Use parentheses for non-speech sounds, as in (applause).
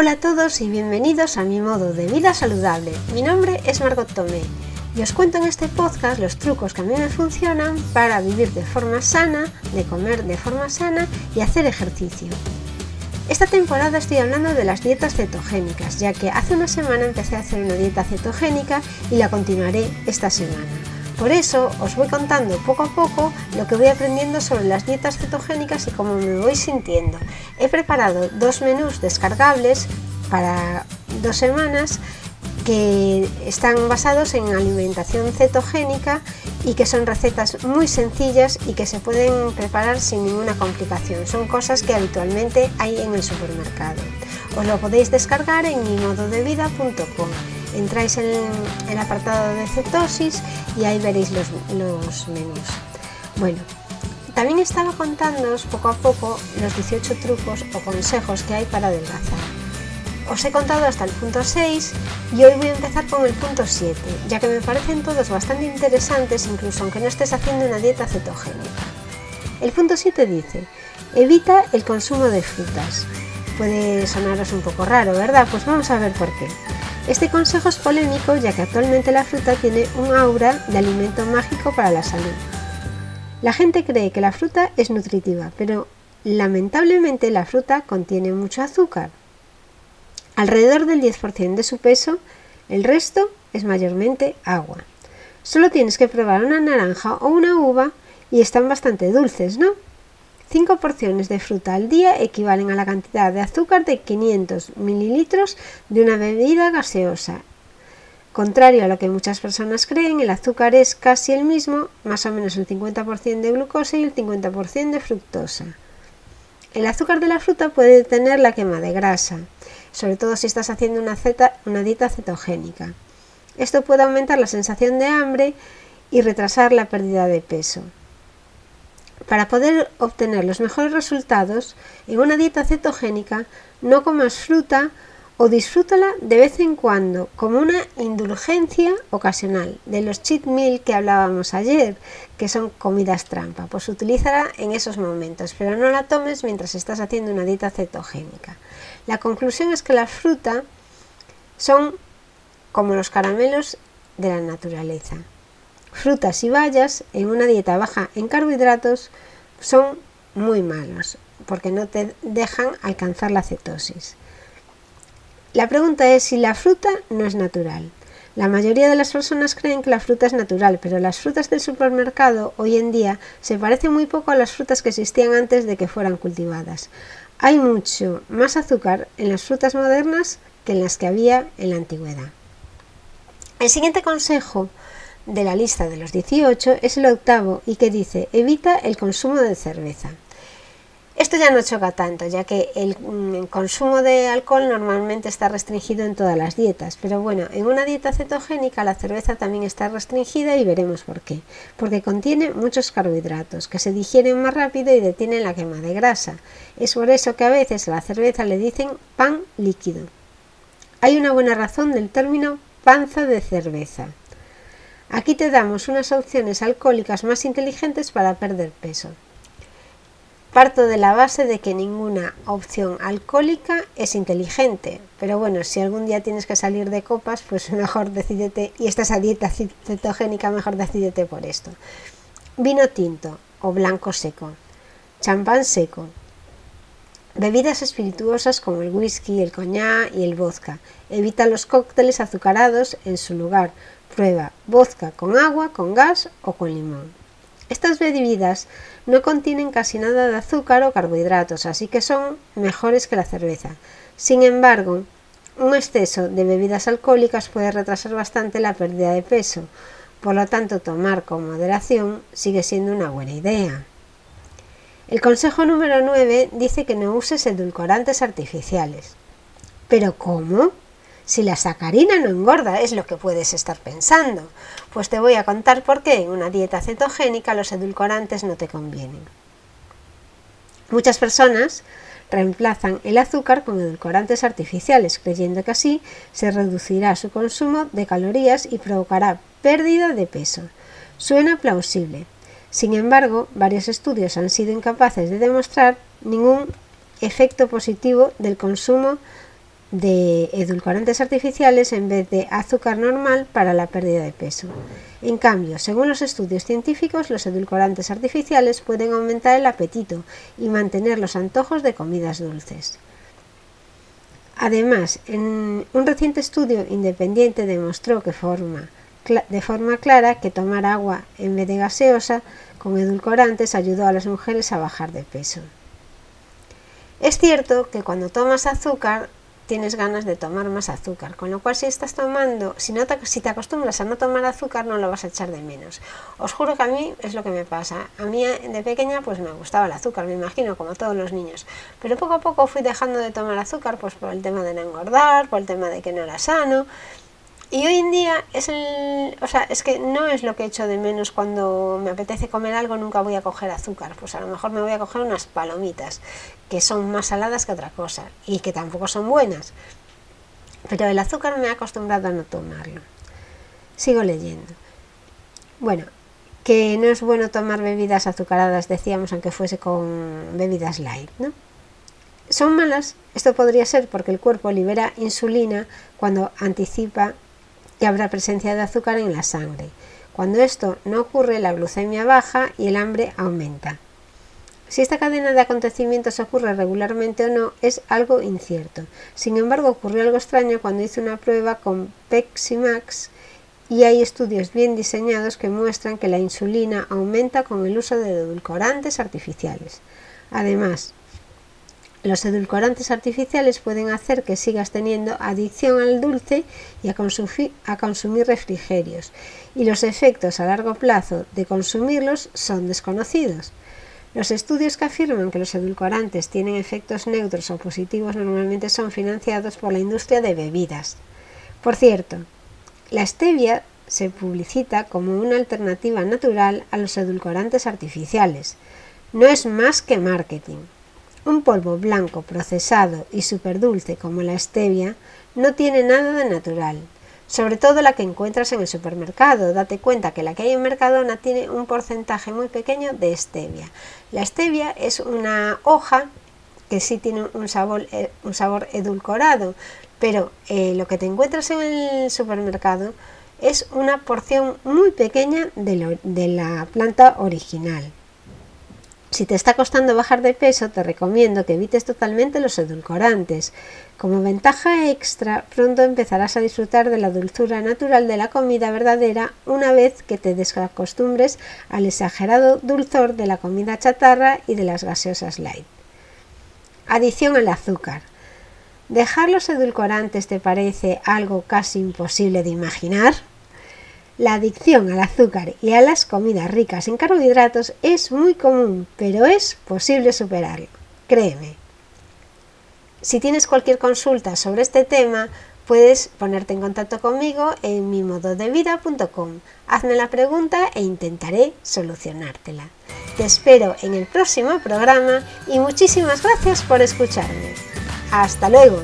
Hola a todos y bienvenidos a mi modo de vida saludable. Mi nombre es Margot Tomé y os cuento en este podcast los trucos que a mí me funcionan para vivir de forma sana, de comer de forma sana y hacer ejercicio. Esta temporada estoy hablando de las dietas cetogénicas, ya que hace una semana empecé a hacer una dieta cetogénica y la continuaré esta semana. Por eso os voy contando poco a poco lo que voy aprendiendo sobre las dietas cetogénicas y cómo me voy sintiendo. He preparado dos menús descargables para dos semanas que están basados en alimentación cetogénica y que son recetas muy sencillas y que se pueden preparar sin ninguna complicación. Son cosas que habitualmente hay en el supermercado. Os lo podéis descargar en mimododevida.com entráis en el apartado de cetosis y ahí veréis los, menús. Bueno, también estaba contándoos poco a poco los 18 trucos o consejos que hay para adelgazar. Os he contado hasta el punto 6 y hoy voy a empezar con el punto 7, ya que me parecen todos bastante interesantes incluso aunque no estés haciendo una dieta cetogénica. El punto 7 dice, evita el consumo de frutas. Puede sonaros un poco raro, ¿verdad? Pues vamos a ver por qué. Este consejo es polémico ya que actualmente la fruta tiene un aura de alimento mágico para la salud. La gente cree que la fruta es nutritiva, pero lamentablemente la fruta contiene mucho azúcar. Alrededor del 10% de su peso, el resto es mayormente agua. Solo tienes que probar una naranja o una uva y están bastante dulces, ¿no? 5 porciones de fruta al día equivalen a la cantidad de azúcar de 500 mililitros de una bebida gaseosa. Contrario a lo que muchas personas creen, el azúcar es casi el mismo, más o menos el 50% de glucosa y el 50% de fructosa. El azúcar de la fruta puede detener la quema de grasa, sobre todo si estás haciendo una, una dieta cetogénica. Esto puede aumentar la sensación de hambre y retrasar la pérdida de peso. Para poder obtener los mejores resultados en una dieta cetogénica, no comas fruta o disfrútala de vez en cuando como una indulgencia ocasional de los cheat meal que hablábamos ayer, que son comidas trampa. Pues utilízala en esos momentos, pero no la tomes mientras estás haciendo una dieta cetogénica. La conclusión es que la fruta son como los caramelos de la naturaleza frutas y bayas en una dieta baja en carbohidratos son muy malos porque no te dejan alcanzar la cetosis. La pregunta es si la fruta no es natural. La mayoría de las personas creen que la fruta es natural, pero las frutas del supermercado hoy en día se parecen muy poco a las frutas que existían antes de que fueran cultivadas. Hay mucho más azúcar en las frutas modernas que en las que había en la antigüedad. El siguiente consejo de la lista de los 18 es el octavo y que dice evita el consumo de cerveza. Esto ya no choca tanto, ya que el, mm, consumo de alcohol normalmente está restringido en todas las dietas, pero bueno, en una dieta cetogénica la cerveza también está restringida y veremos por qué. Porque contiene muchos carbohidratos que se digieren más rápido y detienen la quema de grasa. Es por eso que a veces a la cerveza le dicen pan líquido. Hay una buena razón del término panza de cerveza. Aquí te damos unas opciones alcohólicas más inteligentes para perder peso. Parto de la base de que ninguna opción alcohólica es inteligente, pero bueno, si algún día tienes que salir de copas, pues (laughs) mejor decídete, y estás a dieta cetogénica, mejor decídete por esto. Vino tinto o blanco seco, champán seco, bebidas espirituosas como el whisky, el coñac y el vodka. Evita los cócteles azucarados en su lugar, Prueba vodka con agua, con gas o con limón. Estas bebidas no contienen casi nada de azúcar o carbohidratos, así que son mejores que la cerveza. Sin embargo, un exceso de bebidas alcohólicas puede retrasar bastante la pérdida de peso, por lo tanto tomar con moderación sigue siendo una buena idea. El consejo número 9 dice que no uses edulcorantes artificiales. ¿Pero cómo? Si la sacarina no engorda, es lo que puedes estar pensando. Pues te voy a contar por qué en una dieta cetogénica los edulcorantes no te convienen. Muchas personas reemplazan el azúcar con edulcorantes artificiales, creyendo que así se reducirá su consumo de calorías y provocará pérdida de peso. Suena plausible. Sin embargo, varios estudios han sido incapaces de demostrar ningún efecto positivo del consumo de edulcorantes artificiales en vez de azúcar normal para la pérdida de peso. En cambio, según los estudios científicos, los edulcorantes artificiales pueden aumentar el apetito y mantener los antojos de comidas dulces. Además, un reciente estudio independiente demostró que de forma clara que tomar agua en vez de gaseosa con edulcorantes ayudó a las mujeres a bajar de peso. Es cierto que cuando tomas azúcar tienes ganas de tomar más azúcar, con lo cual si estás tomando, si, no te, si te acostumbras a no tomar azúcar no lo vas a echar de menos. Os juro que a mí es lo que me pasa. A mí de pequeña pues me gustaba el azúcar, me imagino, como todos los niños. Pero poco a poco fui dejando de tomar azúcar pues por el tema de no engordar, por el tema de que no era sano. Y hoy en día es el, o sea, es que no es lo que echo de menos cuando me apetece comer algo, nunca voy a coger azúcar, pues a lo mejor me voy a coger unas palomitas, que son más saladas que otra cosa y que tampoco son buenas. Pero el azúcar me ha acostumbrado a no tomarlo. Sigo leyendo. Bueno, que no es bueno tomar bebidas azucaradas, decíamos, aunque fuese con bebidas light, ¿no? Son malas, esto podría ser porque el cuerpo libera insulina cuando anticipa que habrá presencia de azúcar en la sangre. Cuando esto no ocurre, la glucemia baja y el hambre aumenta. Si esta cadena de acontecimientos ocurre regularmente o no es algo incierto. Sin embargo, ocurrió algo extraño cuando hice una prueba con Peximax y hay estudios bien diseñados que muestran que la insulina aumenta con el uso de edulcorantes artificiales. Además, los edulcorantes artificiales pueden hacer que sigas teniendo adicción al dulce y a consumir, refrigerios, y los efectos a largo plazo de consumirlos son desconocidos. Los estudios que afirman que los edulcorantes tienen efectos neutros o positivos normalmente son financiados por la industria de bebidas. Por cierto, la stevia se publicita como una alternativa natural a los edulcorantes artificiales. No es más que marketing. Un polvo blanco procesado y dulce como la stevia no tiene nada de natural, sobre todo la que encuentras en el supermercado. Date cuenta que la que hay en Mercadona tiene un porcentaje muy pequeño de stevia. La stevia es una hoja que sí tiene un sabor, eh, un sabor edulcorado, pero eh, lo que te encuentras en el supermercado es una porción muy pequeña de la planta original. Si te está costando bajar de peso, te recomiendo que evites totalmente los edulcorantes. Como ventaja extra, pronto empezarás a disfrutar de la dulzura natural de la comida verdadera una vez que te desacostumbres al exagerado dulzor de la comida chatarra y de las gaseosas light. Adición al azúcar. ¿Dejar los edulcorantes te parece algo casi imposible de imaginar? La adicción al azúcar y a las comidas ricas en carbohidratos es muy común, pero es posible superarlo. Créeme. Si tienes cualquier consulta sobre este tema, puedes ponerte en contacto conmigo en mimododevida.com. Hazme la pregunta e intentaré solucionártela. Te espero en el próximo programa y muchísimas gracias por escucharme. Hasta luego.